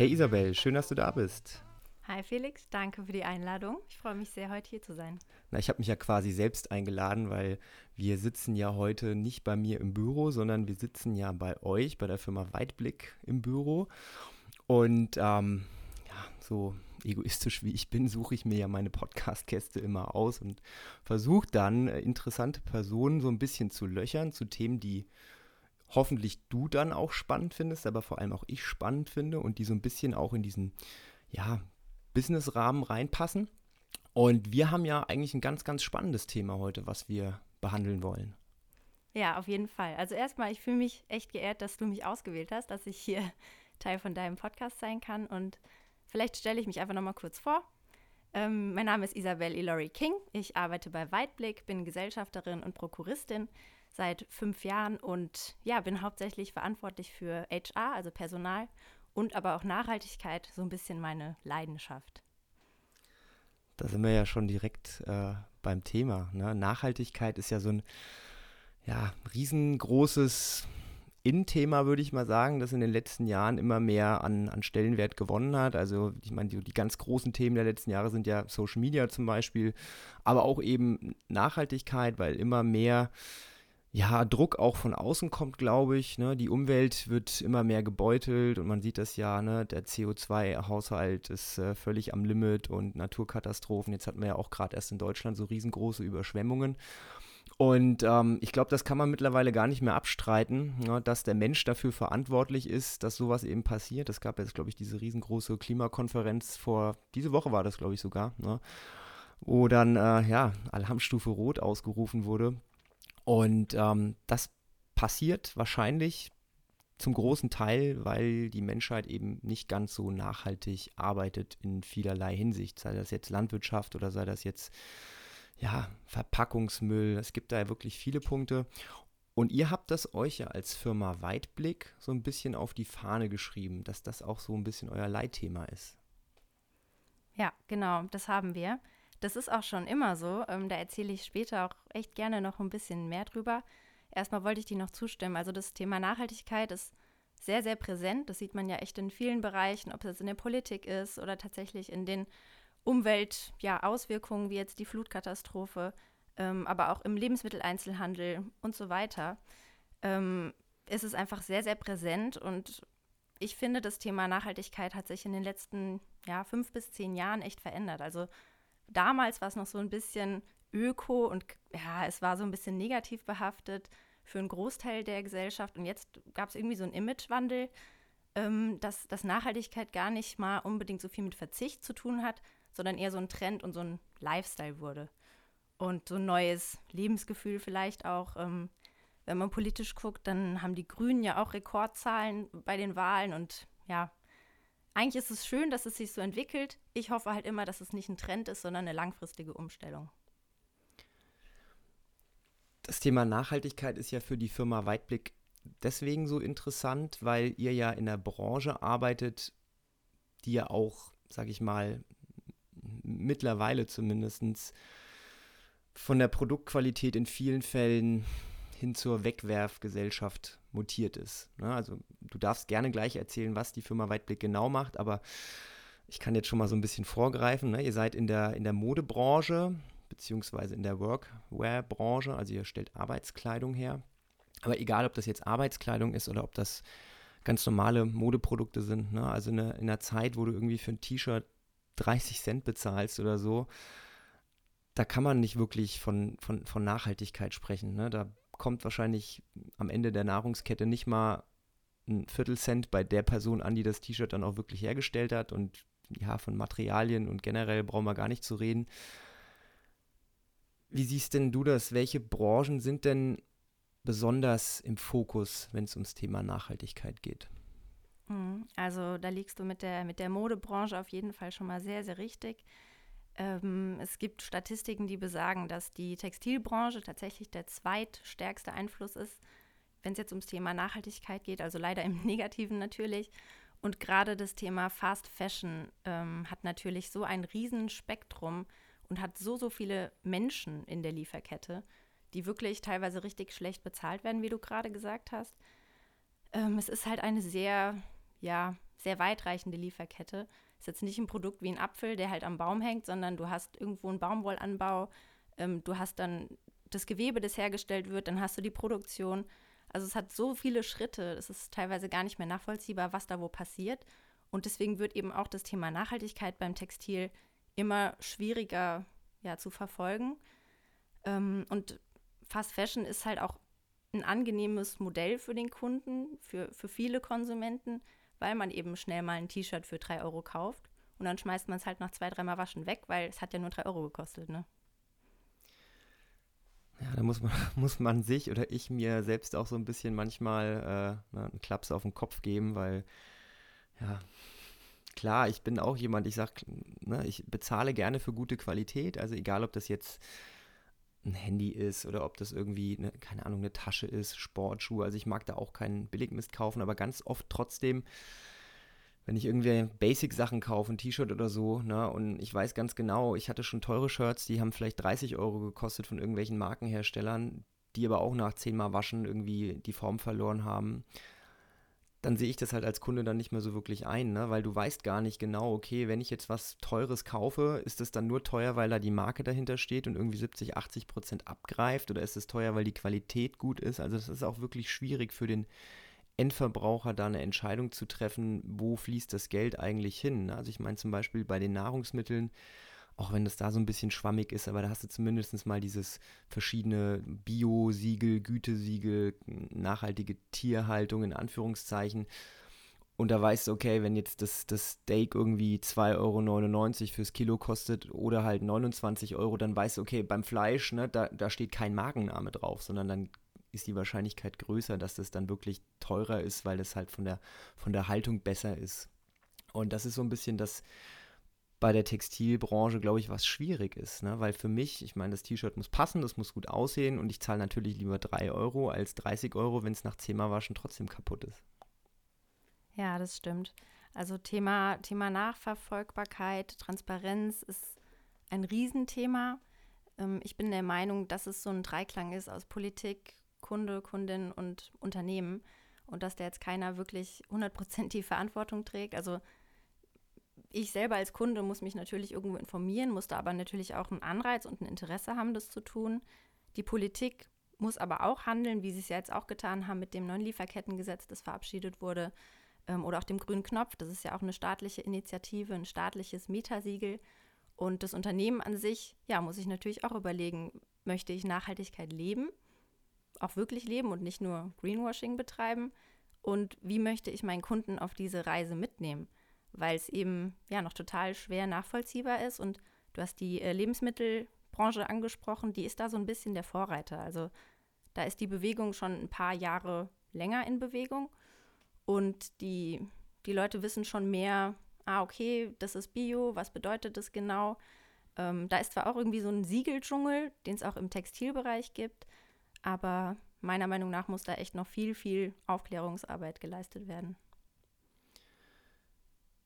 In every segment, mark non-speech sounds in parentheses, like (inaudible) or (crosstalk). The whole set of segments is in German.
Hey Isabel, schön, dass du da bist. Hi Felix, danke für die Einladung. Ich freue mich sehr, heute hier zu sein. Na, ich habe mich ja quasi selbst eingeladen, weil wir sitzen ja heute nicht bei mir im Büro, sondern wir sitzen ja bei euch, bei der Firma Weitblick im Büro. Und ähm, ja, so egoistisch wie ich bin, suche ich mir ja meine Podcast-Käste immer aus und versuche dann äh, interessante Personen so ein bisschen zu löchern zu Themen, die hoffentlich du dann auch spannend findest, aber vor allem auch ich spannend finde und die so ein bisschen auch in diesen, ja, Business-Rahmen reinpassen. Und wir haben ja eigentlich ein ganz, ganz spannendes Thema heute, was wir behandeln wollen. Ja, auf jeden Fall. Also erstmal, ich fühle mich echt geehrt, dass du mich ausgewählt hast, dass ich hier (laughs) Teil von deinem Podcast sein kann. Und vielleicht stelle ich mich einfach nochmal kurz vor. Ähm, mein Name ist Isabel Ilori King. Ich arbeite bei Weitblick, bin Gesellschafterin und Prokuristin seit fünf Jahren und ja, bin hauptsächlich verantwortlich für HR, also Personal und aber auch Nachhaltigkeit, so ein bisschen meine Leidenschaft. Da sind wir ja schon direkt äh, beim Thema. Ne? Nachhaltigkeit ist ja so ein ja, riesengroßes In-Thema, würde ich mal sagen, das in den letzten Jahren immer mehr an, an Stellenwert gewonnen hat. Also ich meine, die, die ganz großen Themen der letzten Jahre sind ja Social Media zum Beispiel, aber auch eben Nachhaltigkeit, weil immer mehr ja, Druck auch von außen kommt, glaube ich. Ne? Die Umwelt wird immer mehr gebeutelt und man sieht das ja, ne? der CO2-Haushalt ist äh, völlig am Limit und Naturkatastrophen. Jetzt hatten wir ja auch gerade erst in Deutschland so riesengroße Überschwemmungen. Und ähm, ich glaube, das kann man mittlerweile gar nicht mehr abstreiten, ne? dass der Mensch dafür verantwortlich ist, dass sowas eben passiert. Es gab jetzt, glaube ich, diese riesengroße Klimakonferenz vor, diese Woche war das, glaube ich, sogar, ne? wo dann, äh, ja, Alarmstufe Rot ausgerufen wurde und ähm, das passiert wahrscheinlich zum großen Teil, weil die Menschheit eben nicht ganz so nachhaltig arbeitet in vielerlei Hinsicht, sei das jetzt Landwirtschaft oder sei das jetzt ja, Verpackungsmüll. Es gibt da ja wirklich viele Punkte. Und ihr habt das euch ja als Firma Weitblick so ein bisschen auf die Fahne geschrieben, dass das auch so ein bisschen euer Leitthema ist. Ja, genau, das haben wir. Das ist auch schon immer so. Ähm, da erzähle ich später auch echt gerne noch ein bisschen mehr drüber. Erstmal wollte ich dir noch zustimmen. Also das Thema Nachhaltigkeit ist sehr, sehr präsent. Das sieht man ja echt in vielen Bereichen, ob es in der Politik ist oder tatsächlich in den Umweltauswirkungen, ja, wie jetzt die Flutkatastrophe, ähm, aber auch im Lebensmitteleinzelhandel und so weiter. Ähm, ist es einfach sehr, sehr präsent und ich finde, das Thema Nachhaltigkeit hat sich in den letzten ja, fünf bis zehn Jahren echt verändert. Also damals war es noch so ein bisschen öko und ja, es war so ein bisschen negativ behaftet für einen Großteil der Gesellschaft. Und jetzt gab es irgendwie so einen Imagewandel, ähm, dass, dass Nachhaltigkeit gar nicht mal unbedingt so viel mit Verzicht zu tun hat, sondern eher so ein Trend und so ein Lifestyle wurde. Und so ein neues Lebensgefühl vielleicht auch. Ähm, wenn man politisch guckt, dann haben die Grünen ja auch Rekordzahlen bei den Wahlen und ja, eigentlich ist es schön, dass es sich so entwickelt. Ich hoffe halt immer, dass es nicht ein Trend ist, sondern eine langfristige Umstellung. Das Thema Nachhaltigkeit ist ja für die Firma Weitblick deswegen so interessant, weil ihr ja in der Branche arbeitet, die ja auch, sag ich mal, mittlerweile zumindest von der Produktqualität in vielen Fällen hin zur Wegwerfgesellschaft mutiert ist. Ne? Also du darfst gerne gleich erzählen, was die Firma Weitblick genau macht, aber ich kann jetzt schon mal so ein bisschen vorgreifen. Ne? Ihr seid in der, in der Modebranche beziehungsweise in der Workwear-Branche, also ihr stellt Arbeitskleidung her. Aber egal, ob das jetzt Arbeitskleidung ist oder ob das ganz normale Modeprodukte sind, ne? also in, in einer Zeit, wo du irgendwie für ein T-Shirt 30 Cent bezahlst oder so, da kann man nicht wirklich von, von, von Nachhaltigkeit sprechen. Ne? Da kommt wahrscheinlich am Ende der Nahrungskette nicht mal ein Viertelcent bei der Person an, die das T-Shirt dann auch wirklich hergestellt hat. Und ja, von Materialien und generell brauchen wir gar nicht zu reden. Wie siehst denn du das? Welche Branchen sind denn besonders im Fokus, wenn es ums Thema Nachhaltigkeit geht? Mhm. Also da liegst du mit der, mit der Modebranche auf jeden Fall schon mal sehr, sehr richtig. Ähm, es gibt Statistiken, die besagen, dass die Textilbranche tatsächlich der zweitstärkste Einfluss ist, wenn es jetzt ums Thema Nachhaltigkeit geht, also leider im (laughs) Negativen natürlich. Und gerade das Thema Fast Fashion ähm, hat natürlich so ein Riesenspektrum und hat so, so viele Menschen in der Lieferkette, die wirklich teilweise richtig schlecht bezahlt werden, wie du gerade gesagt hast. Ähm, es ist halt eine sehr, ja, sehr weitreichende Lieferkette. Ist jetzt nicht ein Produkt wie ein Apfel, der halt am Baum hängt, sondern du hast irgendwo einen Baumwollanbau, ähm, du hast dann das Gewebe, das hergestellt wird, dann hast du die Produktion. Also es hat so viele Schritte, es ist teilweise gar nicht mehr nachvollziehbar, was da wo passiert. Und deswegen wird eben auch das Thema Nachhaltigkeit beim Textil immer schwieriger ja, zu verfolgen. Ähm, und Fast Fashion ist halt auch ein angenehmes Modell für den Kunden, für, für viele Konsumenten, weil man eben schnell mal ein T-Shirt für drei Euro kauft und dann schmeißt man es halt nach zwei, dreimal Waschen weg, weil es hat ja nur drei Euro gekostet, ne? Ja, da muss man, (laughs) muss man sich oder ich mir selbst auch so ein bisschen manchmal äh, ne, einen Klaps auf den Kopf geben, weil, ja, klar, ich bin auch jemand, ich sag, ne, ich bezahle gerne für gute Qualität, also egal, ob das jetzt ein Handy ist oder ob das irgendwie, eine, keine Ahnung, eine Tasche ist, Sportschuhe. Also ich mag da auch keinen Billigmist kaufen, aber ganz oft trotzdem, wenn ich irgendwie Basic-Sachen kaufe, ein T-Shirt oder so, ne, und ich weiß ganz genau, ich hatte schon teure Shirts, die haben vielleicht 30 Euro gekostet von irgendwelchen Markenherstellern, die aber auch nach zehnmal Waschen irgendwie die Form verloren haben dann sehe ich das halt als Kunde dann nicht mehr so wirklich ein, ne? weil du weißt gar nicht genau, okay, wenn ich jetzt was Teures kaufe, ist es dann nur teuer, weil da die Marke dahinter steht und irgendwie 70, 80 Prozent abgreift oder ist es teuer, weil die Qualität gut ist? Also das ist auch wirklich schwierig für den Endverbraucher da eine Entscheidung zu treffen, wo fließt das Geld eigentlich hin. Ne? Also ich meine zum Beispiel bei den Nahrungsmitteln, auch wenn das da so ein bisschen schwammig ist, aber da hast du zumindest mal dieses verschiedene Bio-Siegel, Gütesiegel, nachhaltige Tierhaltung in Anführungszeichen. Und da weißt du, okay, wenn jetzt das, das Steak irgendwie 2,99 Euro fürs Kilo kostet oder halt 29 Euro, dann weißt du, okay, beim Fleisch, ne, da, da steht kein Markenname drauf, sondern dann ist die Wahrscheinlichkeit größer, dass das dann wirklich teurer ist, weil es halt von der, von der Haltung besser ist. Und das ist so ein bisschen das, bei der Textilbranche, glaube ich, was schwierig ist. Ne? Weil für mich, ich meine, das T-Shirt muss passen, das muss gut aussehen und ich zahle natürlich lieber 3 Euro als 30 Euro, wenn es nach 10 Mal Waschen trotzdem kaputt ist. Ja, das stimmt. Also Thema, Thema Nachverfolgbarkeit, Transparenz ist ein Riesenthema. Ähm, ich bin der Meinung, dass es so ein Dreiklang ist aus Politik, Kunde, Kundin und Unternehmen und dass da jetzt keiner wirklich 100% die Verantwortung trägt. Also ich selber als Kunde muss mich natürlich irgendwo informieren, muss da aber natürlich auch einen Anreiz und ein Interesse haben, das zu tun. Die Politik muss aber auch handeln, wie sie es ja jetzt auch getan haben mit dem neuen Lieferkettengesetz, das verabschiedet wurde, ähm, oder auch dem grünen Knopf. Das ist ja auch eine staatliche Initiative, ein staatliches Metasiegel. Und das Unternehmen an sich, ja, muss ich natürlich auch überlegen, möchte ich Nachhaltigkeit leben, auch wirklich leben und nicht nur Greenwashing betreiben? Und wie möchte ich meinen Kunden auf diese Reise mitnehmen? Weil es eben ja noch total schwer nachvollziehbar ist. Und du hast die äh, Lebensmittelbranche angesprochen, die ist da so ein bisschen der Vorreiter. Also da ist die Bewegung schon ein paar Jahre länger in Bewegung und die, die Leute wissen schon mehr, ah, okay, das ist Bio, was bedeutet das genau? Ähm, da ist zwar auch irgendwie so ein Siegeldschungel, den es auch im Textilbereich gibt, aber meiner Meinung nach muss da echt noch viel, viel Aufklärungsarbeit geleistet werden.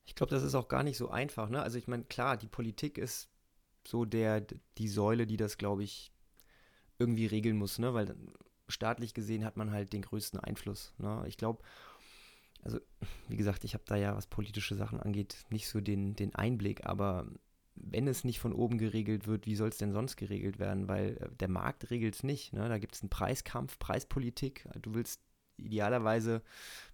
Ich glaube, das ist auch gar nicht so einfach. Ne? Also ich meine, klar, die Politik ist so der, die Säule, die das, glaube ich, irgendwie regeln muss, ne? weil staatlich gesehen hat man halt den größten Einfluss. Ne? Ich glaube, also wie gesagt, ich habe da ja, was politische Sachen angeht, nicht so den, den Einblick, aber wenn es nicht von oben geregelt wird, wie soll es denn sonst geregelt werden? Weil äh, der Markt regelt es nicht. Ne? Da gibt es einen Preiskampf, Preispolitik. Du willst idealerweise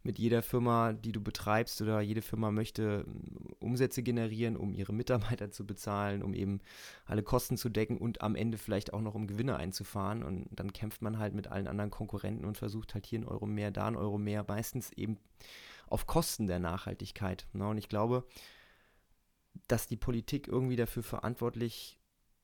mit jeder Firma, die du betreibst oder jede Firma möchte ähm, Umsätze generieren, um ihre Mitarbeiter zu bezahlen, um eben alle Kosten zu decken und am Ende vielleicht auch noch um Gewinne einzufahren. Und dann kämpft man halt mit allen anderen Konkurrenten und versucht halt hier einen Euro mehr, da einen Euro mehr, meistens eben auf Kosten der Nachhaltigkeit. Ne? Und ich glaube, dass die Politik irgendwie dafür verantwortlich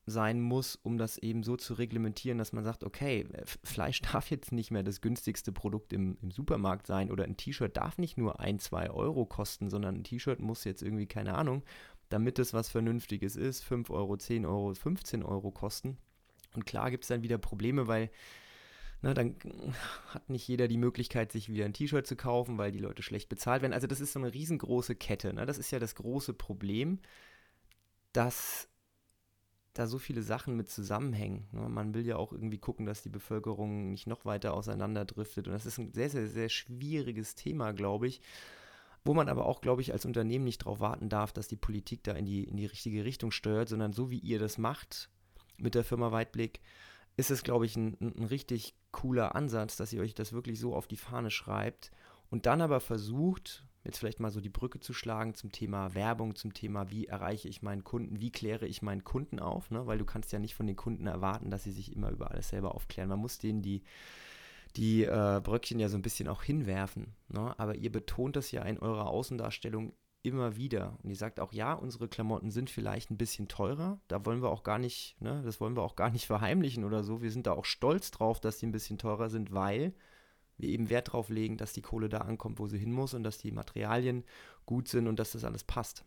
sein muss, um das eben so zu reglementieren, dass man sagt, okay, Fleisch (laughs) darf jetzt nicht mehr das günstigste Produkt im, im Supermarkt sein oder ein T-Shirt darf nicht nur ein, zwei Euro kosten, sondern ein T-Shirt muss jetzt irgendwie, keine Ahnung, damit es was Vernünftiges ist, 5 Euro, 10 Euro, 15 Euro kosten. Und klar gibt es dann wieder Probleme, weil na, dann (laughs) hat nicht jeder die Möglichkeit, sich wieder ein T-Shirt zu kaufen, weil die Leute schlecht bezahlt werden. Also das ist so eine riesengroße Kette. Ne? Das ist ja das große Problem, dass da so viele Sachen mit zusammenhängen. Ne? Man will ja auch irgendwie gucken, dass die Bevölkerung nicht noch weiter auseinanderdriftet. Und das ist ein sehr, sehr, sehr schwieriges Thema, glaube ich. Wo man aber auch, glaube ich, als Unternehmen nicht darauf warten darf, dass die Politik da in die, in die richtige Richtung steuert, sondern so wie ihr das macht mit der Firma Weitblick, ist es, glaube ich, ein, ein richtig cooler Ansatz, dass ihr euch das wirklich so auf die Fahne schreibt und dann aber versucht, jetzt vielleicht mal so die Brücke zu schlagen zum Thema Werbung, zum Thema, wie erreiche ich meinen Kunden, wie kläre ich meinen Kunden auf, ne? weil du kannst ja nicht von den Kunden erwarten, dass sie sich immer über alles selber aufklären. Man muss denen die, die äh, Bröckchen ja so ein bisschen auch hinwerfen. Ne? Aber ihr betont das ja in eurer Außendarstellung immer wieder. Und ihr sagt auch, ja, unsere Klamotten sind vielleicht ein bisschen teurer. Da wollen wir auch gar nicht, ne, das wollen wir auch gar nicht verheimlichen oder so. Wir sind da auch stolz drauf, dass die ein bisschen teurer sind, weil wir eben Wert darauf legen, dass die Kohle da ankommt, wo sie hin muss und dass die Materialien gut sind und dass das alles passt.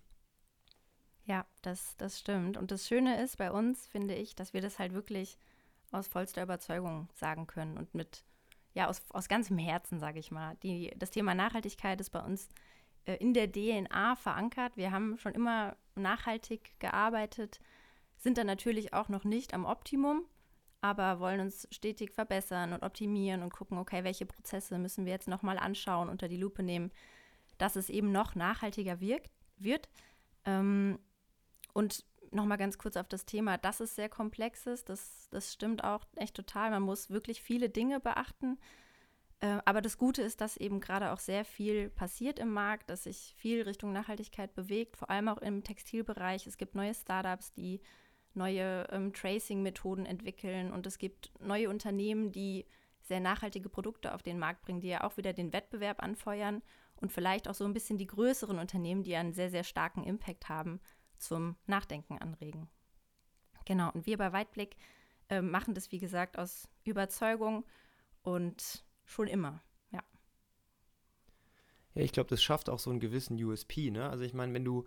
Ja, das, das stimmt. Und das Schöne ist bei uns, finde ich, dass wir das halt wirklich aus vollster Überzeugung sagen können und mit, ja, aus, aus ganzem Herzen, sage ich mal. Die, das Thema Nachhaltigkeit ist bei uns äh, in der DNA verankert. Wir haben schon immer nachhaltig gearbeitet, sind dann natürlich auch noch nicht am Optimum, aber wollen uns stetig verbessern und optimieren und gucken, okay, welche Prozesse müssen wir jetzt nochmal anschauen, unter die Lupe nehmen, dass es eben noch nachhaltiger wirkt, wird. Ähm, und nochmal ganz kurz auf das Thema, dass es sehr komplex ist, das, das stimmt auch echt total. Man muss wirklich viele Dinge beachten. Äh, aber das Gute ist, dass eben gerade auch sehr viel passiert im Markt, dass sich viel Richtung Nachhaltigkeit bewegt, vor allem auch im Textilbereich. Es gibt neue Startups, die neue ähm, Tracing-Methoden entwickeln und es gibt neue Unternehmen, die sehr nachhaltige Produkte auf den Markt bringen, die ja auch wieder den Wettbewerb anfeuern und vielleicht auch so ein bisschen die größeren Unternehmen, die einen sehr, sehr starken Impact haben, zum Nachdenken anregen. Genau, und wir bei Weitblick äh, machen das, wie gesagt, aus Überzeugung und schon immer, ja. Ja, ich glaube, das schafft auch so einen gewissen USP, ne? Also ich meine, wenn du,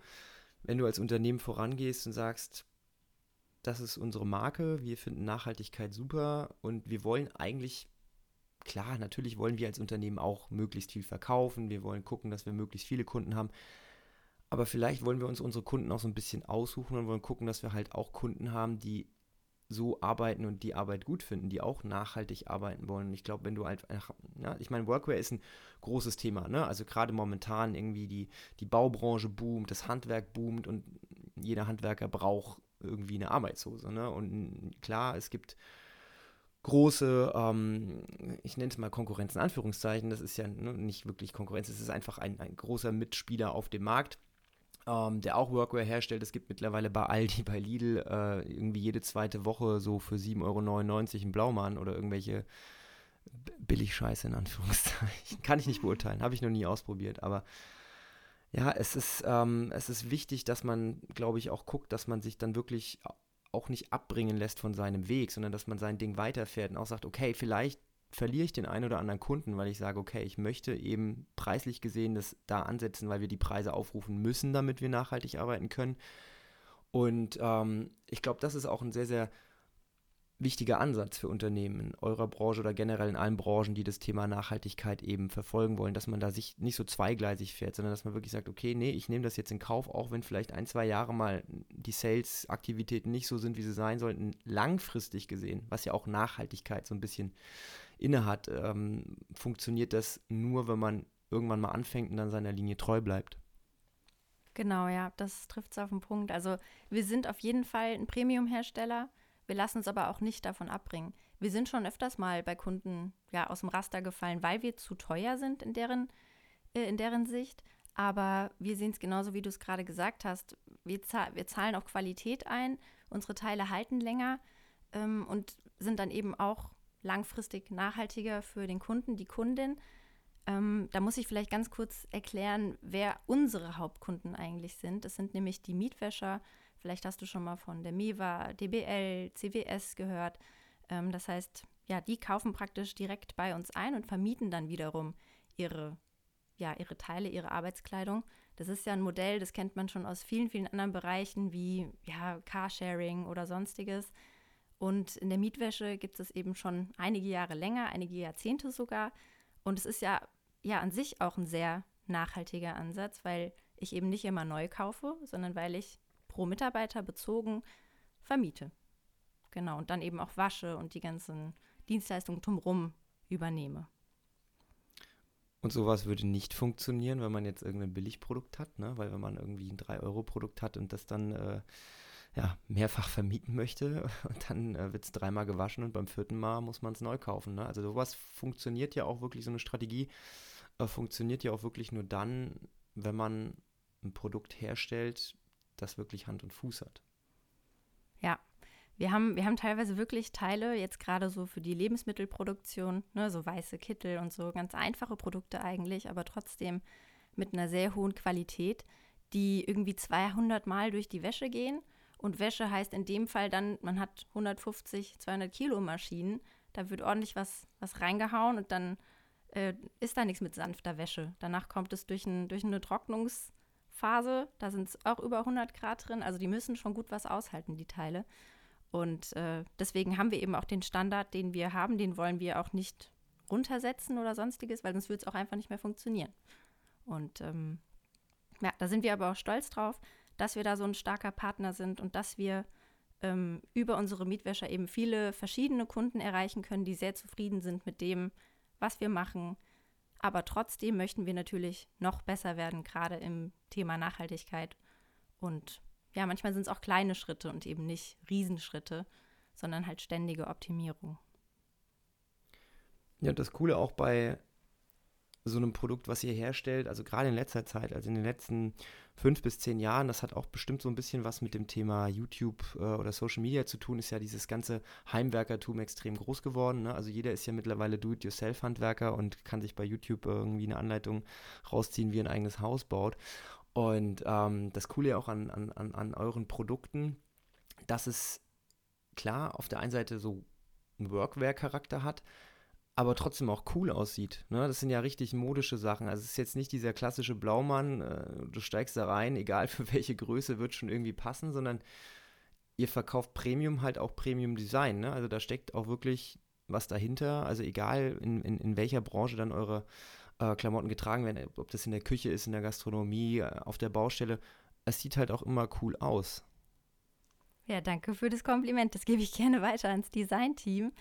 wenn du als Unternehmen vorangehst und sagst, das ist unsere Marke, wir finden Nachhaltigkeit super und wir wollen eigentlich, klar, natürlich wollen wir als Unternehmen auch möglichst viel verkaufen, wir wollen gucken, dass wir möglichst viele Kunden haben, aber vielleicht wollen wir uns unsere Kunden auch so ein bisschen aussuchen und wollen gucken, dass wir halt auch Kunden haben, die so arbeiten und die Arbeit gut finden, die auch nachhaltig arbeiten wollen. Und ich glaube, wenn du einfach, ja, ich meine, Workwear ist ein großes Thema, ne? Also gerade momentan irgendwie die, die Baubranche boomt, das Handwerk boomt und jeder Handwerker braucht irgendwie eine Arbeitshose. Ne? Und klar, es gibt große, ähm, ich nenne es mal Konkurrenz in Anführungszeichen, das ist ja ne, nicht wirklich Konkurrenz, es ist einfach ein, ein großer Mitspieler auf dem Markt, ähm, der auch Workwear herstellt. Es gibt mittlerweile bei Aldi, bei Lidl äh, irgendwie jede zweite Woche so für 7,99 Euro einen Blaumann oder irgendwelche Billigscheiße in Anführungszeichen. (laughs) Kann ich nicht beurteilen, habe ich noch nie ausprobiert, aber ja, es ist, ähm, es ist wichtig, dass man, glaube ich, auch guckt, dass man sich dann wirklich auch nicht abbringen lässt von seinem Weg, sondern dass man sein Ding weiterfährt und auch sagt, okay, vielleicht verliere ich den einen oder anderen Kunden, weil ich sage, okay, ich möchte eben preislich gesehen das da ansetzen, weil wir die Preise aufrufen müssen, damit wir nachhaltig arbeiten können. Und ähm, ich glaube, das ist auch ein sehr, sehr wichtiger Ansatz für Unternehmen in eurer Branche oder generell in allen Branchen, die das Thema Nachhaltigkeit eben verfolgen wollen, dass man da sich nicht so zweigleisig fährt, sondern dass man wirklich sagt, okay, nee, ich nehme das jetzt in Kauf, auch wenn vielleicht ein, zwei Jahre mal die Sales-Aktivitäten nicht so sind, wie sie sein sollten, langfristig gesehen, was ja auch Nachhaltigkeit so ein bisschen innehat, ähm, funktioniert das nur, wenn man irgendwann mal anfängt und dann seiner Linie treu bleibt. Genau, ja, das trifft es auf den Punkt. Also wir sind auf jeden Fall ein Premium-Hersteller wir lassen uns aber auch nicht davon abbringen. Wir sind schon öfters mal bei Kunden ja, aus dem Raster gefallen, weil wir zu teuer sind in deren, äh, in deren Sicht. Aber wir sehen es genauso, wie du es gerade gesagt hast. Wir, zahl wir, zahlen auch Qualität ein, unsere Teile halten länger ähm, und sind dann eben auch langfristig nachhaltiger für den Kunden, die Kundin. Ähm, da muss ich vielleicht ganz kurz erklären, wer unsere Hauptkunden eigentlich sind. Das sind nämlich die Mietwäscher, Vielleicht hast du schon mal von der MEWA, DBL, CWS gehört. Ähm, das heißt, ja, die kaufen praktisch direkt bei uns ein und vermieten dann wiederum ihre, ja, ihre Teile, ihre Arbeitskleidung. Das ist ja ein Modell, das kennt man schon aus vielen, vielen anderen Bereichen wie ja, Carsharing oder sonstiges. Und in der Mietwäsche gibt es eben schon einige Jahre länger, einige Jahrzehnte sogar. Und es ist ja, ja an sich auch ein sehr nachhaltiger Ansatz, weil ich eben nicht immer neu kaufe, sondern weil ich pro Mitarbeiter bezogen vermiete. Genau, und dann eben auch wasche und die ganzen Dienstleistungen drumherum übernehme. Und sowas würde nicht funktionieren, wenn man jetzt irgendein Billigprodukt hat, ne? weil wenn man irgendwie ein 3-Euro-Produkt hat und das dann äh, ja, mehrfach vermieten möchte (laughs) und dann äh, wird es dreimal gewaschen und beim vierten Mal muss man es neu kaufen. Ne? Also sowas funktioniert ja auch wirklich, so eine Strategie äh, funktioniert ja auch wirklich nur dann, wenn man ein Produkt herstellt, das wirklich Hand und Fuß hat. Ja, wir haben, wir haben teilweise wirklich Teile, jetzt gerade so für die Lebensmittelproduktion, ne, so weiße Kittel und so, ganz einfache Produkte eigentlich, aber trotzdem mit einer sehr hohen Qualität, die irgendwie 200 Mal durch die Wäsche gehen. Und Wäsche heißt in dem Fall dann, man hat 150, 200 Kilo Maschinen, da wird ordentlich was, was reingehauen und dann äh, ist da nichts mit sanfter Wäsche. Danach kommt es durch, ein, durch eine Trocknungsphase, da sind es auch über 100 Grad drin, also die müssen schon gut was aushalten, die Teile. Und äh, deswegen haben wir eben auch den Standard, den wir haben, den wollen wir auch nicht runtersetzen oder sonstiges, weil sonst würde es auch einfach nicht mehr funktionieren. Und ähm, ja, da sind wir aber auch stolz drauf, dass wir da so ein starker Partner sind und dass wir ähm, über unsere Mietwäscher eben viele verschiedene Kunden erreichen können, die sehr zufrieden sind mit dem, was wir machen. Aber trotzdem möchten wir natürlich noch besser werden, gerade im Thema Nachhaltigkeit. Und ja, manchmal sind es auch kleine Schritte und eben nicht Riesenschritte, sondern halt ständige Optimierung. Ja, das Coole auch bei so einem Produkt, was ihr herstellt, also gerade in letzter Zeit, also in den letzten fünf bis zehn Jahren, das hat auch bestimmt so ein bisschen was mit dem Thema YouTube äh, oder Social Media zu tun, ist ja dieses ganze Heimwerkertum extrem groß geworden. Ne? Also jeder ist ja mittlerweile Do-it-yourself-Handwerker und kann sich bei YouTube irgendwie eine Anleitung rausziehen, wie er ein eigenes Haus baut. Und ähm, das Coole auch an, an, an euren Produkten, dass es klar auf der einen Seite so einen Workwear-Charakter hat, aber trotzdem auch cool aussieht. Ne? Das sind ja richtig modische Sachen. Also es ist jetzt nicht dieser klassische Blaumann, äh, du steigst da rein, egal (laughs) für welche Größe, wird schon irgendwie passen, sondern ihr verkauft Premium halt auch Premium Design. Ne? Also da steckt auch wirklich was dahinter. Also egal in, in, in welcher Branche dann eure äh, Klamotten getragen werden, ob das in der Küche ist, in der Gastronomie, äh, auf der Baustelle. Es sieht halt auch immer cool aus. Ja, danke für das Kompliment. Das gebe ich gerne weiter ans Designteam.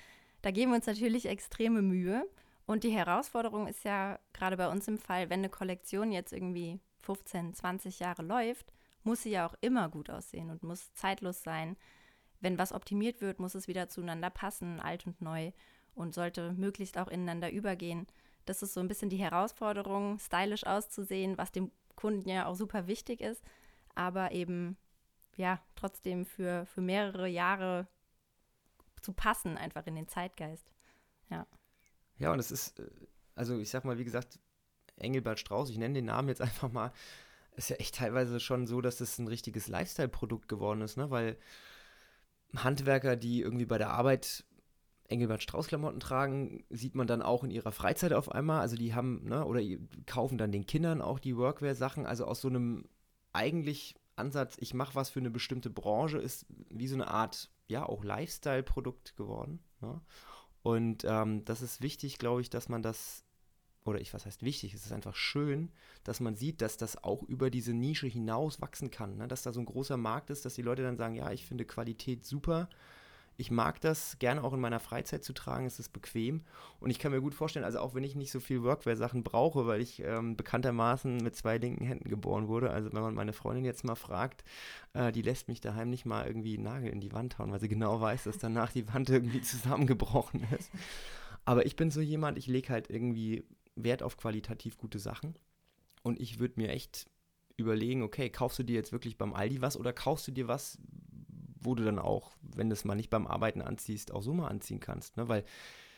Da geben wir uns natürlich extreme Mühe. Und die Herausforderung ist ja gerade bei uns im Fall, wenn eine Kollektion jetzt irgendwie 15, 20 Jahre läuft, muss sie ja auch immer gut aussehen und muss zeitlos sein. Wenn was optimiert wird, muss es wieder zueinander passen, alt und neu und sollte möglichst auch ineinander übergehen. Das ist so ein bisschen die Herausforderung, stylisch auszusehen, was dem Kunden ja auch super wichtig ist, aber eben ja trotzdem für, für mehrere Jahre zu passen, einfach in den Zeitgeist. Ja. Ja, und es ist, äh, also ich sag mal, wie gesagt, Engelbert Strauß, ich nenne den Namen jetzt (laughs) einfach mal, ist ja echt teilweise schon so, dass es ein richtiges Lifestyle-Produkt geworden ist, ne? Weil Handwerker, die irgendwie bei der Arbeit Engelbert Strauß-Klamotten tragen, sieht man dann auch in ihrer Freizeit auf einmal. Also die haben, ne, oder kaufen dann den Kindern auch die Workwear-Sachen. Also aus so einem eigentlich Ansatz, ich mache was für eine bestimmte Branche, ist wie so eine Art, ja, auch Lifestyle-Produkt geworden. Ne? Und ähm, das ist wichtig, glaube ich, dass man das, oder ich, was heißt wichtig, es ist einfach schön, dass man sieht, dass das auch über diese Nische hinaus wachsen kann. Ne? Dass da so ein großer Markt ist, dass die Leute dann sagen, ja, ich finde Qualität super ich mag das gerne auch in meiner Freizeit zu tragen, es ist bequem. Und ich kann mir gut vorstellen, also auch wenn ich nicht so viel Workwear-Sachen brauche, weil ich ähm, bekanntermaßen mit zwei linken Händen geboren wurde, also wenn man meine Freundin jetzt mal fragt, äh, die lässt mich daheim nicht mal irgendwie Nagel in die Wand hauen, weil sie genau weiß, dass danach die Wand irgendwie zusammengebrochen ist. Aber ich bin so jemand, ich lege halt irgendwie Wert auf qualitativ gute Sachen. Und ich würde mir echt überlegen, okay, kaufst du dir jetzt wirklich beim Aldi was oder kaufst du dir was, wo du dann auch, wenn du es mal nicht beim Arbeiten anziehst, auch so mal anziehen kannst. Ne? Weil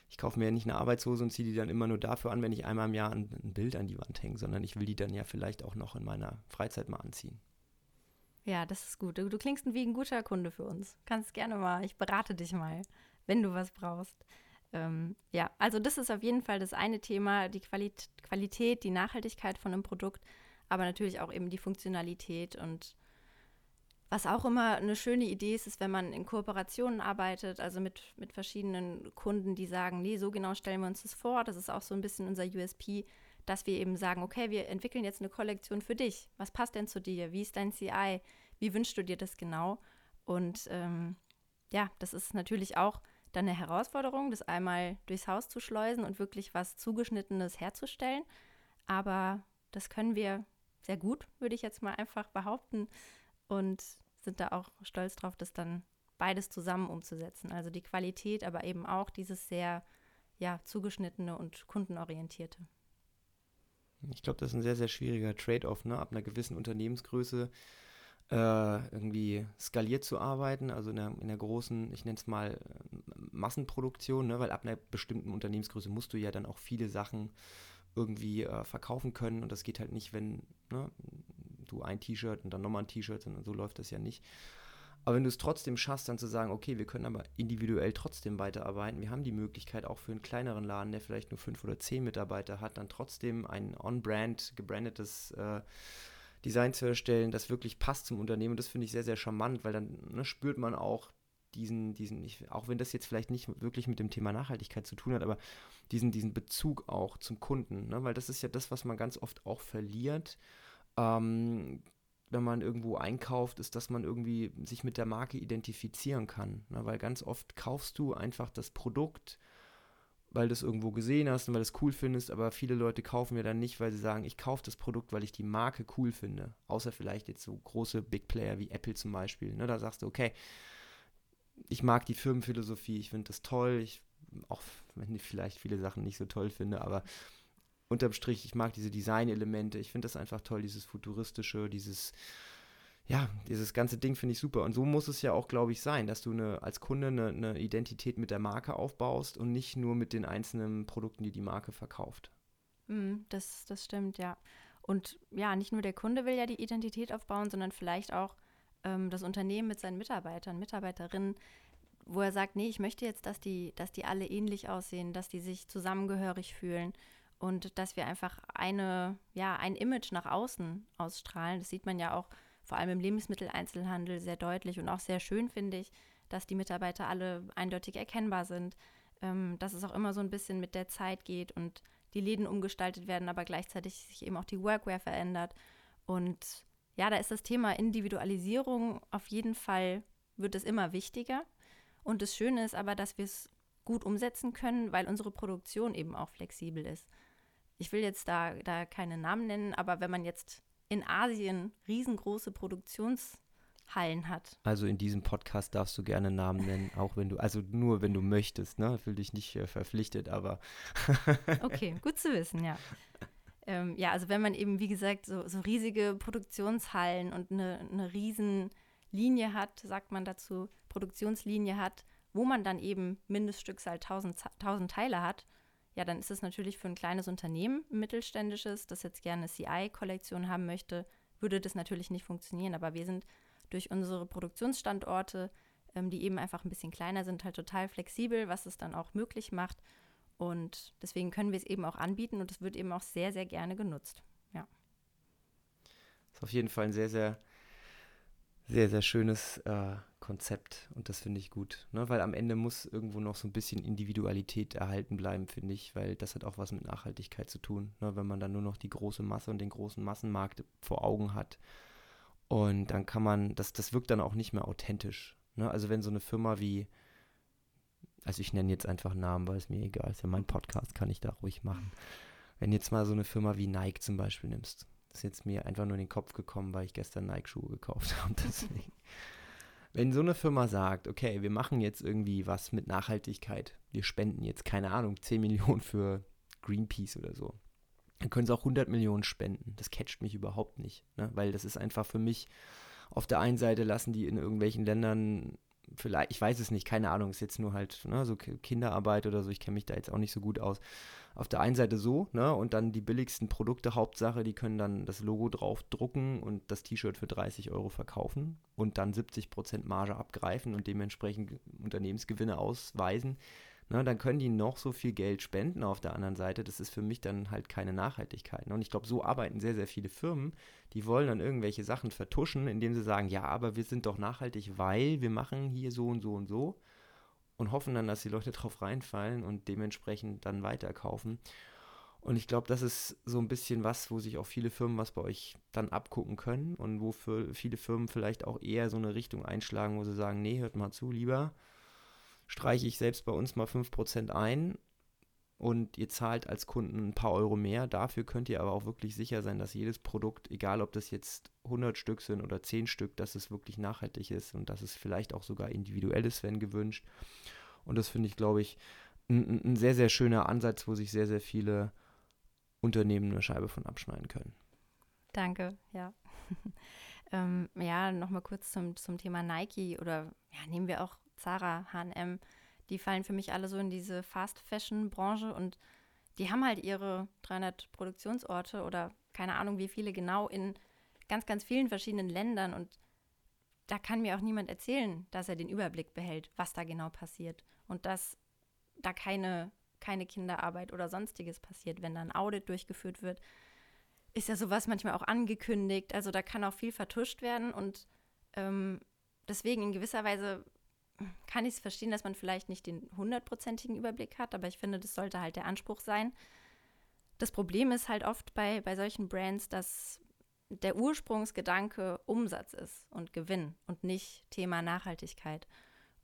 ich kaufe mir ja nicht eine Arbeitshose und ziehe die dann immer nur dafür an, wenn ich einmal im Jahr ein, ein Bild an die Wand hänge, sondern ich will die dann ja vielleicht auch noch in meiner Freizeit mal anziehen. Ja, das ist gut. Du, du klingst wie ein guter Kunde für uns. Kannst gerne mal, ich berate dich mal, wenn du was brauchst. Ähm, ja, also das ist auf jeden Fall das eine Thema, die Qualit Qualität, die Nachhaltigkeit von einem Produkt, aber natürlich auch eben die Funktionalität und was auch immer eine schöne Idee ist, ist, wenn man in Kooperationen arbeitet, also mit, mit verschiedenen Kunden, die sagen, nee, so genau stellen wir uns das vor. Das ist auch so ein bisschen unser USP, dass wir eben sagen, okay, wir entwickeln jetzt eine Kollektion für dich. Was passt denn zu dir? Wie ist dein CI? Wie wünschst du dir das genau? Und ähm, ja, das ist natürlich auch dann eine Herausforderung, das einmal durchs Haus zu schleusen und wirklich was Zugeschnittenes herzustellen. Aber das können wir sehr gut, würde ich jetzt mal einfach behaupten. Und sind da auch stolz drauf, das dann beides zusammen umzusetzen. Also die Qualität, aber eben auch dieses sehr ja, zugeschnittene und kundenorientierte. Ich glaube, das ist ein sehr, sehr schwieriger Trade-off, ne? ab einer gewissen Unternehmensgröße äh, irgendwie skaliert zu arbeiten, also in der, in der großen, ich nenne es mal Massenproduktion, ne? weil ab einer bestimmten Unternehmensgröße musst du ja dann auch viele Sachen irgendwie äh, verkaufen können und das geht halt nicht, wenn ne, du ein T-Shirt und dann nochmal ein T-Shirt und so läuft das ja nicht. Aber wenn du es trotzdem schaffst, dann zu sagen, okay, wir können aber individuell trotzdem weiterarbeiten. Wir haben die Möglichkeit, auch für einen kleineren Laden, der vielleicht nur fünf oder zehn Mitarbeiter hat, dann trotzdem ein on-brand, gebrandetes äh, Design zu erstellen, das wirklich passt zum Unternehmen. Und das finde ich sehr, sehr charmant, weil dann ne, spürt man auch diesen, diesen, ich, auch wenn das jetzt vielleicht nicht wirklich mit dem Thema Nachhaltigkeit zu tun hat, aber diesen, diesen Bezug auch zum Kunden. Ne? Weil das ist ja das, was man ganz oft auch verliert ähm, wenn man irgendwo einkauft, ist, dass man irgendwie sich mit der Marke identifizieren kann. Ne? Weil ganz oft kaufst du einfach das Produkt, weil du es irgendwo gesehen hast und weil du es cool findest, aber viele Leute kaufen ja dann nicht, weil sie sagen, ich kaufe das Produkt, weil ich die Marke cool finde. Außer vielleicht jetzt so große Big Player wie Apple zum Beispiel. Ne? Da sagst du, okay, ich mag die Firmenphilosophie, ich finde das toll, ich, auch wenn ich vielleicht viele Sachen nicht so toll finde, aber unterm Strich, ich mag diese Design-Elemente. Ich finde das einfach toll, dieses futuristische, dieses, ja, dieses ganze Ding finde ich super. Und so muss es ja auch, glaube ich, sein, dass du eine, als Kunde eine, eine, Identität mit der Marke aufbaust und nicht nur mit den einzelnen Produkten, die die Marke verkauft. Mm, das, das stimmt, ja. Und ja, nicht nur der Kunde will ja die Identität aufbauen, sondern vielleicht auch ähm, das Unternehmen mit seinen Mitarbeitern, Mitarbeiterinnen, wo er sagt, nee, ich möchte jetzt, dass die, dass die alle ähnlich aussehen, dass die sich zusammengehörig fühlen und dass wir einfach eine, ja, ein Image nach außen ausstrahlen. Das sieht man ja auch vor allem im Lebensmitteleinzelhandel sehr deutlich und auch sehr schön, finde ich, dass die Mitarbeiter alle eindeutig erkennbar sind, ähm, dass es auch immer so ein bisschen mit der Zeit geht und die Läden umgestaltet werden, aber gleichzeitig sich eben auch die Workwear verändert. Und ja, da ist das Thema Individualisierung auf jeden Fall, wird es immer wichtiger. Und das Schöne ist aber, dass wir es gut umsetzen können, weil unsere Produktion eben auch flexibel ist ich will jetzt da, da keine Namen nennen, aber wenn man jetzt in Asien riesengroße Produktionshallen hat. Also in diesem Podcast darfst du gerne Namen (laughs) nennen, auch wenn du, also nur wenn du möchtest, ne? Fühl dich nicht äh, verpflichtet, aber. (laughs) okay, gut zu wissen, ja. Ähm, ja, also wenn man eben, wie gesagt, so, so riesige Produktionshallen und eine, eine Riesenlinie hat, sagt man dazu, Produktionslinie hat, wo man dann eben Mindeststückzahl 1000, 1000 Teile hat, ja, dann ist es natürlich für ein kleines Unternehmen, ein mittelständisches, das jetzt gerne eine CI-Kollektion haben möchte, würde das natürlich nicht funktionieren. Aber wir sind durch unsere Produktionsstandorte, ähm, die eben einfach ein bisschen kleiner sind, halt total flexibel, was es dann auch möglich macht. Und deswegen können wir es eben auch anbieten und es wird eben auch sehr, sehr gerne genutzt. Ja. Das ist auf jeden Fall ein sehr, sehr sehr, sehr schönes äh, Konzept und das finde ich gut, ne? weil am Ende muss irgendwo noch so ein bisschen Individualität erhalten bleiben, finde ich, weil das hat auch was mit Nachhaltigkeit zu tun, ne? wenn man dann nur noch die große Masse und den großen Massenmarkt vor Augen hat und dann kann man, das, das wirkt dann auch nicht mehr authentisch. Ne? Also wenn so eine Firma wie, also ich nenne jetzt einfach Namen, weil es mir egal ist, ja mein Podcast kann ich da ruhig machen. Wenn jetzt mal so eine Firma wie Nike zum Beispiel nimmst, ist jetzt mir einfach nur in den Kopf gekommen, weil ich gestern Nike-Schuhe gekauft (laughs) habe. Deswegen. Wenn so eine Firma sagt, okay, wir machen jetzt irgendwie was mit Nachhaltigkeit, wir spenden jetzt, keine Ahnung, 10 Millionen für Greenpeace oder so, dann können sie auch 100 Millionen spenden. Das catcht mich überhaupt nicht, ne? weil das ist einfach für mich, auf der einen Seite lassen die in irgendwelchen Ländern vielleicht, ich weiß es nicht, keine Ahnung, ist jetzt nur halt ne, so Kinderarbeit oder so, ich kenne mich da jetzt auch nicht so gut aus. Auf der einen Seite so, ne, und dann die billigsten Produkte, Hauptsache, die können dann das Logo drauf drucken und das T-Shirt für 30 Euro verkaufen und dann 70% Marge abgreifen und dementsprechend Unternehmensgewinne ausweisen. Ne, dann können die noch so viel Geld spenden auf der anderen Seite. Das ist für mich dann halt keine Nachhaltigkeit. Ne? Und ich glaube, so arbeiten sehr, sehr viele Firmen. Die wollen dann irgendwelche Sachen vertuschen, indem sie sagen, ja, aber wir sind doch nachhaltig, weil wir machen hier so und so und so. Und hoffen dann, dass die Leute (laughs) drauf reinfallen und dementsprechend dann weiterkaufen. Und ich glaube, das ist so ein bisschen was, wo sich auch viele Firmen was bei euch dann abgucken können und wo für viele Firmen vielleicht auch eher so eine Richtung einschlagen, wo sie sagen, nee, hört mal zu, lieber streiche ich selbst bei uns mal 5% ein und ihr zahlt als Kunden ein paar Euro mehr. Dafür könnt ihr aber auch wirklich sicher sein, dass jedes Produkt, egal ob das jetzt 100 Stück sind oder 10 Stück, dass es wirklich nachhaltig ist und dass es vielleicht auch sogar individuell ist, wenn gewünscht. Und das finde ich, glaube ich, ein, ein sehr, sehr schöner Ansatz, wo sich sehr, sehr viele Unternehmen eine Scheibe von abschneiden können. Danke, ja. (laughs) ähm, ja, nochmal kurz zum, zum Thema Nike oder ja, nehmen wir auch Zara, HM, die fallen für mich alle so in diese Fast-Fashion-Branche und die haben halt ihre 300 Produktionsorte oder keine Ahnung wie viele genau in ganz, ganz vielen verschiedenen Ländern und da kann mir auch niemand erzählen, dass er den Überblick behält, was da genau passiert und dass da keine, keine Kinderarbeit oder sonstiges passiert, wenn da ein Audit durchgeführt wird. Ist ja sowas manchmal auch angekündigt, also da kann auch viel vertuscht werden und ähm, deswegen in gewisser Weise kann ich es verstehen, dass man vielleicht nicht den hundertprozentigen Überblick hat, aber ich finde, das sollte halt der Anspruch sein. Das Problem ist halt oft bei, bei solchen Brands, dass der Ursprungsgedanke Umsatz ist und Gewinn und nicht Thema Nachhaltigkeit.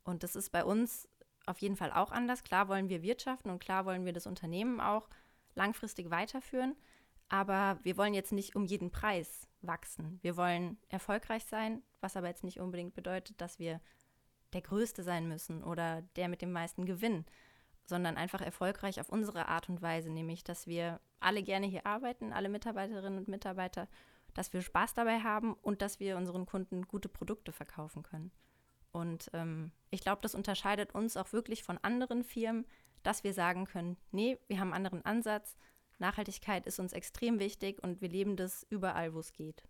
Und das ist bei uns auf jeden Fall auch anders. Klar wollen wir wirtschaften und klar wollen wir das Unternehmen auch langfristig weiterführen, aber wir wollen jetzt nicht um jeden Preis wachsen. Wir wollen erfolgreich sein, was aber jetzt nicht unbedingt bedeutet, dass wir der Größte sein müssen oder der mit dem meisten Gewinn, sondern einfach erfolgreich auf unsere Art und Weise, nämlich dass wir alle gerne hier arbeiten, alle Mitarbeiterinnen und Mitarbeiter, dass wir Spaß dabei haben und dass wir unseren Kunden gute Produkte verkaufen können. Und ähm, ich glaube, das unterscheidet uns auch wirklich von anderen Firmen, dass wir sagen können, nee, wir haben einen anderen Ansatz, Nachhaltigkeit ist uns extrem wichtig und wir leben das überall, wo es geht.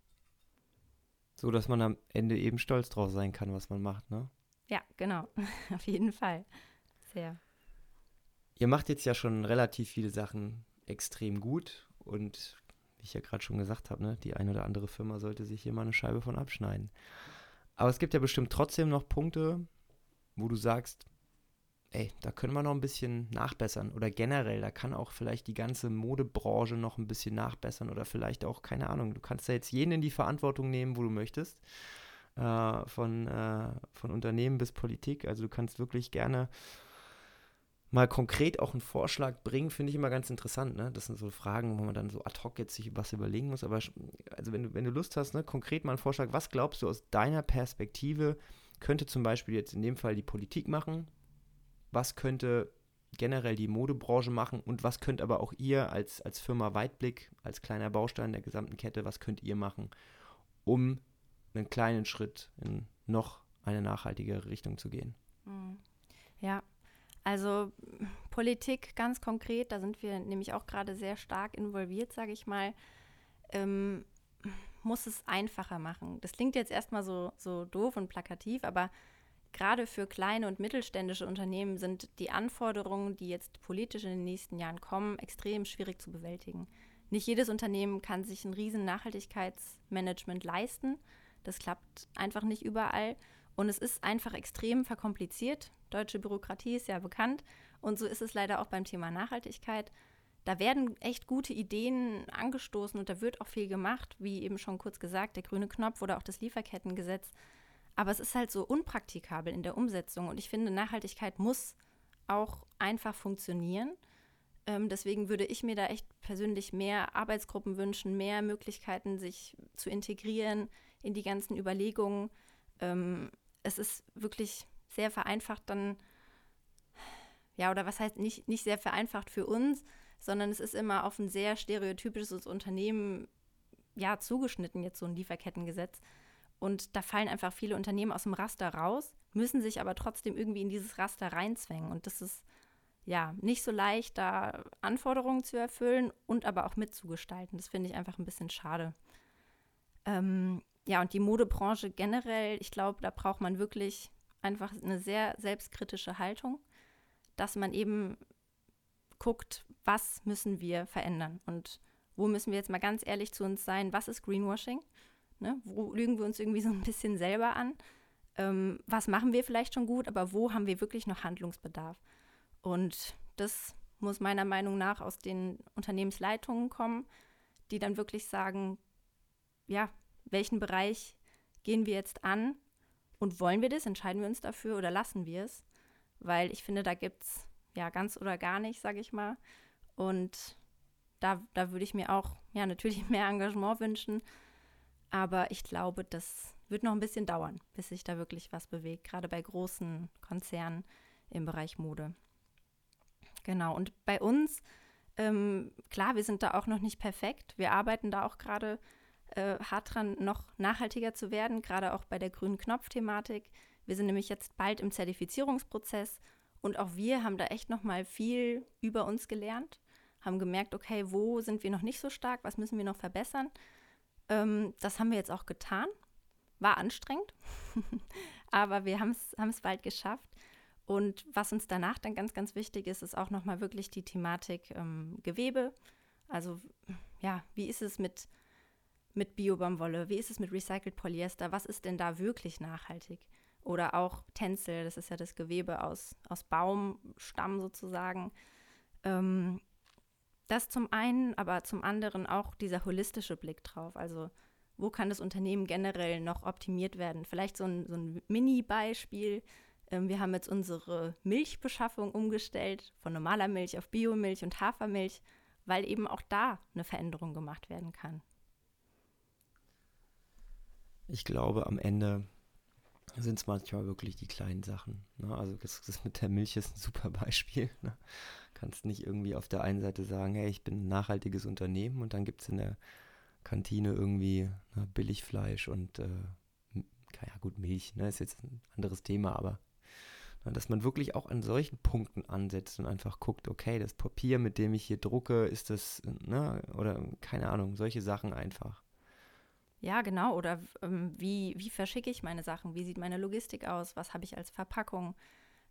So, dass man am Ende eben stolz drauf sein kann, was man macht, ne? Ja, genau. (laughs) Auf jeden Fall. Sehr. Ihr macht jetzt ja schon relativ viele Sachen extrem gut und wie ich ja gerade schon gesagt habe, ne, die eine oder andere Firma sollte sich hier mal eine Scheibe von abschneiden. Aber es gibt ja bestimmt trotzdem noch Punkte, wo du sagst, ey, da können wir noch ein bisschen nachbessern oder generell, da kann auch vielleicht die ganze Modebranche noch ein bisschen nachbessern oder vielleicht auch, keine Ahnung, du kannst ja jetzt jeden in die Verantwortung nehmen, wo du möchtest äh, von, äh, von Unternehmen bis Politik. Also du kannst wirklich gerne mal konkret auch einen Vorschlag bringen, finde ich immer ganz interessant. Ne? Das sind so Fragen, wo man dann so ad hoc jetzt sich was überlegen muss. Aber also wenn du, wenn du Lust hast, ne, konkret mal einen Vorschlag, was glaubst du aus deiner Perspektive könnte zum Beispiel jetzt in dem Fall die Politik machen? Was könnte generell die Modebranche machen und was könnt aber auch ihr als, als Firma Weitblick, als kleiner Baustein der gesamten Kette, was könnt ihr machen, um einen kleinen Schritt in noch eine nachhaltigere Richtung zu gehen. Mhm. Ja, also Politik ganz konkret, da sind wir nämlich auch gerade sehr stark involviert, sage ich mal, ähm, muss es einfacher machen. Das klingt jetzt erstmal so, so doof und plakativ, aber gerade für kleine und mittelständische Unternehmen sind die Anforderungen, die jetzt politisch in den nächsten Jahren kommen, extrem schwierig zu bewältigen. Nicht jedes Unternehmen kann sich ein riesen Nachhaltigkeitsmanagement leisten. Das klappt einfach nicht überall. Und es ist einfach extrem verkompliziert. Deutsche Bürokratie ist ja bekannt. Und so ist es leider auch beim Thema Nachhaltigkeit. Da werden echt gute Ideen angestoßen und da wird auch viel gemacht, wie eben schon kurz gesagt, der grüne Knopf oder auch das Lieferkettengesetz. Aber es ist halt so unpraktikabel in der Umsetzung. Und ich finde, Nachhaltigkeit muss auch einfach funktionieren. Ähm, deswegen würde ich mir da echt persönlich mehr Arbeitsgruppen wünschen, mehr Möglichkeiten, sich zu integrieren in die ganzen Überlegungen. Ähm, es ist wirklich sehr vereinfacht dann, ja, oder was heißt nicht, nicht sehr vereinfacht für uns, sondern es ist immer auf ein sehr stereotypisches Unternehmen ja, zugeschnitten, jetzt so ein Lieferkettengesetz. Und da fallen einfach viele Unternehmen aus dem Raster raus, müssen sich aber trotzdem irgendwie in dieses Raster reinzwängen. Und das ist ja nicht so leicht, da Anforderungen zu erfüllen und aber auch mitzugestalten. Das finde ich einfach ein bisschen schade. Ähm, ja, und die Modebranche generell, ich glaube, da braucht man wirklich einfach eine sehr selbstkritische Haltung, dass man eben guckt, was müssen wir verändern und wo müssen wir jetzt mal ganz ehrlich zu uns sein, was ist Greenwashing? Ne? Wo lügen wir uns irgendwie so ein bisschen selber an? Ähm, was machen wir vielleicht schon gut, aber wo haben wir wirklich noch Handlungsbedarf? Und das muss meiner Meinung nach aus den Unternehmensleitungen kommen, die dann wirklich sagen, ja, welchen Bereich gehen wir jetzt an und wollen wir das, entscheiden wir uns dafür oder lassen wir es? Weil ich finde, da gibt es ja ganz oder gar nicht, sage ich mal. Und da, da würde ich mir auch ja natürlich (laughs) mehr Engagement wünschen. Aber ich glaube, das wird noch ein bisschen dauern, bis sich da wirklich was bewegt, gerade bei großen Konzernen im Bereich Mode. Genau, und bei uns, ähm, klar, wir sind da auch noch nicht perfekt. Wir arbeiten da auch gerade äh, hart dran, noch nachhaltiger zu werden, gerade auch bei der grünen Knopf-Thematik. Wir sind nämlich jetzt bald im Zertifizierungsprozess und auch wir haben da echt noch mal viel über uns gelernt, haben gemerkt, okay, wo sind wir noch nicht so stark, was müssen wir noch verbessern. Ähm, das haben wir jetzt auch getan. War anstrengend, (laughs) aber wir haben es bald geschafft. Und was uns danach dann ganz, ganz wichtig ist, ist auch nochmal wirklich die Thematik ähm, Gewebe. Also ja, wie ist es mit, mit Biobaumwolle? Wie ist es mit Recycled Polyester? Was ist denn da wirklich nachhaltig? Oder auch Tencel, das ist ja das Gewebe aus, aus Baumstamm sozusagen. Ähm, das zum einen, aber zum anderen auch dieser holistische Blick drauf. Also wo kann das Unternehmen generell noch optimiert werden? Vielleicht so ein, so ein Mini-Beispiel. Ähm, wir haben jetzt unsere Milchbeschaffung umgestellt von normaler Milch auf Biomilch und Hafermilch, weil eben auch da eine Veränderung gemacht werden kann. Ich glaube, am Ende sind es manchmal wirklich die kleinen Sachen. Ne? Also das, das, mit der Milch ist ein super Beispiel. Ne? Kannst nicht irgendwie auf der einen Seite sagen, hey, ich bin ein nachhaltiges Unternehmen und dann gibt es in der Kantine irgendwie ne, Billigfleisch und äh, ja gut, Milch, ne, ist jetzt ein anderes Thema, aber Ne, dass man wirklich auch an solchen Punkten ansetzt und einfach guckt, okay, das Papier, mit dem ich hier drucke, ist das, ne, oder keine Ahnung, solche Sachen einfach. Ja, genau. Oder ähm, wie, wie verschicke ich meine Sachen? Wie sieht meine Logistik aus? Was habe ich als Verpackung?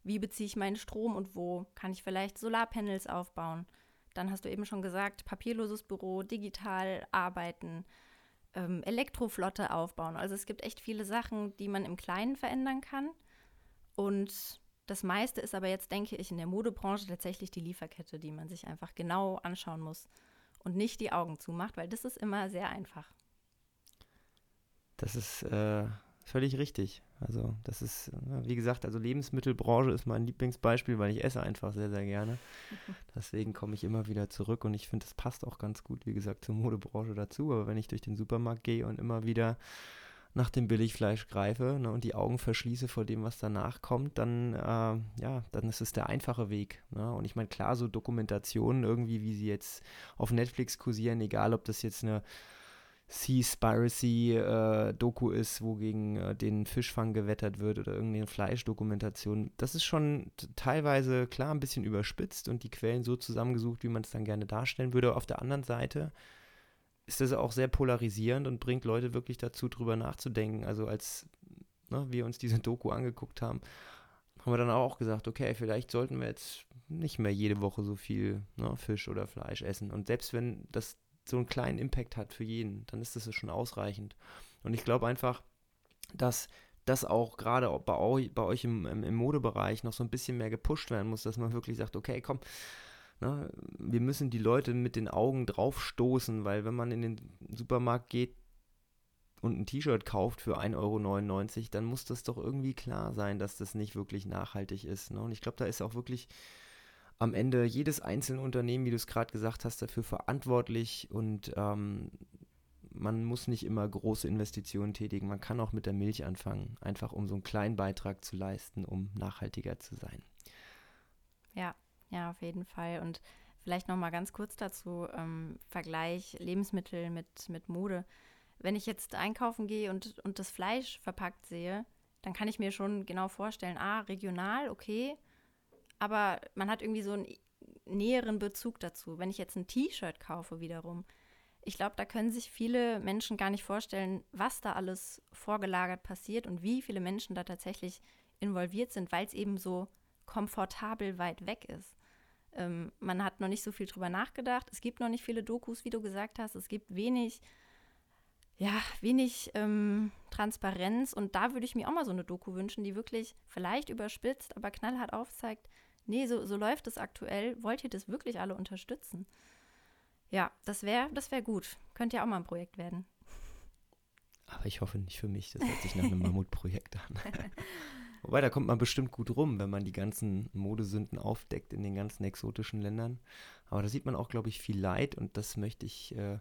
Wie beziehe ich meinen Strom und wo kann ich vielleicht Solarpanels aufbauen? Dann hast du eben schon gesagt, papierloses Büro, digital arbeiten, ähm, Elektroflotte aufbauen. Also es gibt echt viele Sachen, die man im Kleinen verändern kann. Und das meiste ist aber jetzt, denke ich, in der Modebranche tatsächlich die Lieferkette, die man sich einfach genau anschauen muss und nicht die Augen zumacht, weil das ist immer sehr einfach. Das ist äh, völlig richtig. Also das ist, wie gesagt, also Lebensmittelbranche ist mein Lieblingsbeispiel, weil ich esse einfach sehr, sehr gerne. (laughs) Deswegen komme ich immer wieder zurück und ich finde, das passt auch ganz gut, wie gesagt, zur Modebranche dazu. Aber wenn ich durch den Supermarkt gehe und immer wieder nach dem Billigfleisch greife ne, und die Augen verschließe vor dem, was danach kommt, dann, äh, ja, dann ist es der einfache Weg. Ne? Und ich meine, klar, so Dokumentationen irgendwie, wie sie jetzt auf Netflix kursieren, egal ob das jetzt eine Seaspiracy-Doku äh, ist, wo gegen äh, den Fischfang gewettert wird oder irgendeine Fleischdokumentation. Das ist schon teilweise klar ein bisschen überspitzt und die Quellen so zusammengesucht, wie man es dann gerne darstellen würde. Auf der anderen Seite ist das auch sehr polarisierend und bringt Leute wirklich dazu, drüber nachzudenken. Also als ne, wir uns diese Doku angeguckt haben, haben wir dann auch gesagt, okay, vielleicht sollten wir jetzt nicht mehr jede Woche so viel ne, Fisch oder Fleisch essen. Und selbst wenn das so einen kleinen Impact hat für jeden, dann ist das schon ausreichend. Und ich glaube einfach, dass das auch gerade bei, euch, im, im, Modebereich noch so ein bisschen mehr gepusht werden muss, dass man wirklich sagt, okay, komm, Ne? Wir müssen die Leute mit den Augen draufstoßen, weil wenn man in den Supermarkt geht und ein T-Shirt kauft für 1,99 Euro, dann muss das doch irgendwie klar sein, dass das nicht wirklich nachhaltig ist. Ne? Und ich glaube, da ist auch wirklich am Ende jedes einzelne Unternehmen, wie du es gerade gesagt hast, dafür verantwortlich und ähm, man muss nicht immer große Investitionen tätigen. Man kann auch mit der Milch anfangen, einfach um so einen kleinen Beitrag zu leisten, um nachhaltiger zu sein. Ja, ja, auf jeden Fall. Und vielleicht noch mal ganz kurz dazu, ähm, Vergleich Lebensmittel mit, mit Mode. Wenn ich jetzt einkaufen gehe und, und das Fleisch verpackt sehe, dann kann ich mir schon genau vorstellen, ah, regional, okay, aber man hat irgendwie so einen näheren Bezug dazu. Wenn ich jetzt ein T-Shirt kaufe wiederum, ich glaube, da können sich viele Menschen gar nicht vorstellen, was da alles vorgelagert passiert und wie viele Menschen da tatsächlich involviert sind, weil es eben so komfortabel weit weg ist. Ähm, man hat noch nicht so viel drüber nachgedacht. Es gibt noch nicht viele Dokus, wie du gesagt hast. Es gibt wenig, ja, wenig ähm, Transparenz. Und da würde ich mir auch mal so eine Doku wünschen, die wirklich vielleicht überspitzt, aber knallhart aufzeigt, nee, so, so läuft es aktuell. Wollt ihr das wirklich alle unterstützen? Ja, das wäre das wär gut. Könnte ja auch mal ein Projekt werden. Aber ich hoffe nicht für mich. Das hört sich nach einem Mammutprojekt an. (laughs) Wobei, da kommt man bestimmt gut rum, wenn man die ganzen Modesünden aufdeckt in den ganzen exotischen Ländern. Aber da sieht man auch, glaube ich, viel Leid und das möchte ich, äh,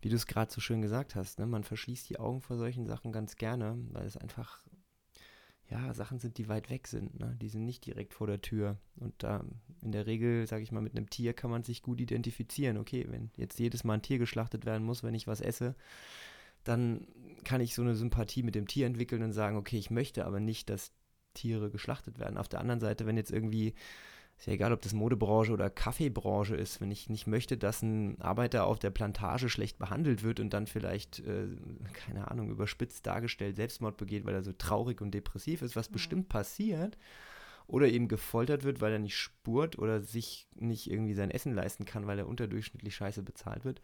wie du es gerade so schön gesagt hast, ne? man verschließt die Augen vor solchen Sachen ganz gerne, weil es einfach, ja, Sachen sind, die weit weg sind. Ne? Die sind nicht direkt vor der Tür. Und da in der Regel, sage ich mal, mit einem Tier kann man sich gut identifizieren. Okay, wenn jetzt jedes Mal ein Tier geschlachtet werden muss, wenn ich was esse, dann kann ich so eine Sympathie mit dem Tier entwickeln und sagen, okay, ich möchte aber nicht, dass Tiere geschlachtet werden. Auf der anderen Seite, wenn jetzt irgendwie, ist ja egal, ob das Modebranche oder Kaffeebranche ist, wenn ich nicht möchte, dass ein Arbeiter auf der Plantage schlecht behandelt wird und dann vielleicht, äh, keine Ahnung, überspitzt dargestellt Selbstmord begeht, weil er so traurig und depressiv ist, was mhm. bestimmt passiert, oder eben gefoltert wird, weil er nicht spurt oder sich nicht irgendwie sein Essen leisten kann, weil er unterdurchschnittlich scheiße bezahlt wird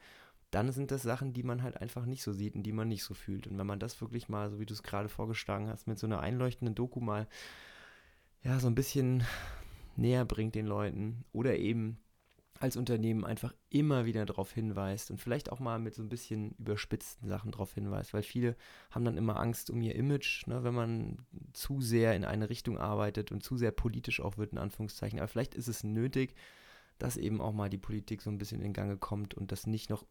dann sind das Sachen, die man halt einfach nicht so sieht und die man nicht so fühlt. Und wenn man das wirklich mal, so wie du es gerade vorgeschlagen hast, mit so einer einleuchtenden Doku mal, ja, so ein bisschen näher bringt den Leuten oder eben als Unternehmen einfach immer wieder darauf hinweist und vielleicht auch mal mit so ein bisschen überspitzten Sachen darauf hinweist, weil viele haben dann immer Angst um ihr Image, ne, wenn man zu sehr in eine Richtung arbeitet und zu sehr politisch auch wird, in Anführungszeichen. Aber vielleicht ist es nötig, dass eben auch mal die Politik so ein bisschen in Gange kommt und das nicht noch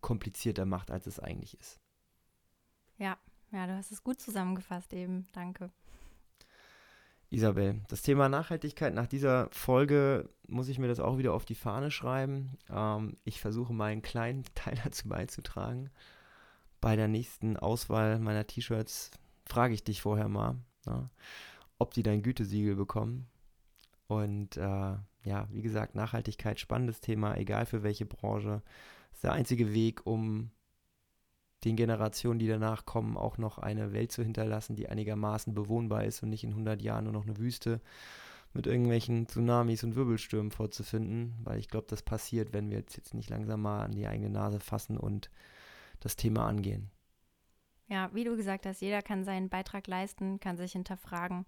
komplizierter macht, als es eigentlich ist. Ja, ja, du hast es gut zusammengefasst eben. Danke. Isabel, das Thema Nachhaltigkeit nach dieser Folge muss ich mir das auch wieder auf die Fahne schreiben. Ähm, ich versuche meinen kleinen (laughs) Teil dazu beizutragen. Bei der nächsten Auswahl meiner T-Shirts frage ich dich vorher mal, na, ne, ob die dein Gütesiegel bekommen. Und äh, ja, wie gesagt, Nachhaltigkeit, spannendes Thema, egal für welche Branche ist der einzige Weg, um den Generationen, die danach kommen, auch noch eine Welt zu hinterlassen, die einigermaßen bewohnbar ist und nicht in 100 Jahren nur noch eine Wüste mit irgendwelchen Tsunamis und Wirbelstürmen vorzufinden, weil ich glaube, das passiert, wenn wir jetzt nicht langsam mal an die eigene Nase fassen und das Thema angehen. Ja, wie du gesagt hast, jeder kann seinen Beitrag leisten, kann sich hinterfragen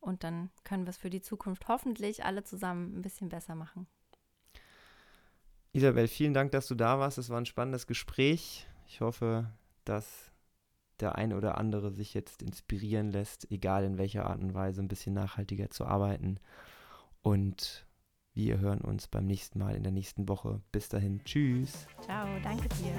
und dann können wir es für die Zukunft hoffentlich alle zusammen ein bisschen besser machen. Isabel, vielen Dank, dass du da warst. Es war ein spannendes Gespräch. Ich hoffe, dass der eine oder andere sich jetzt inspirieren lässt, egal in welcher Art und Weise, ein bisschen nachhaltiger zu arbeiten. Und wir hören uns beim nächsten Mal in der nächsten Woche. Bis dahin, tschüss. Ciao, danke dir.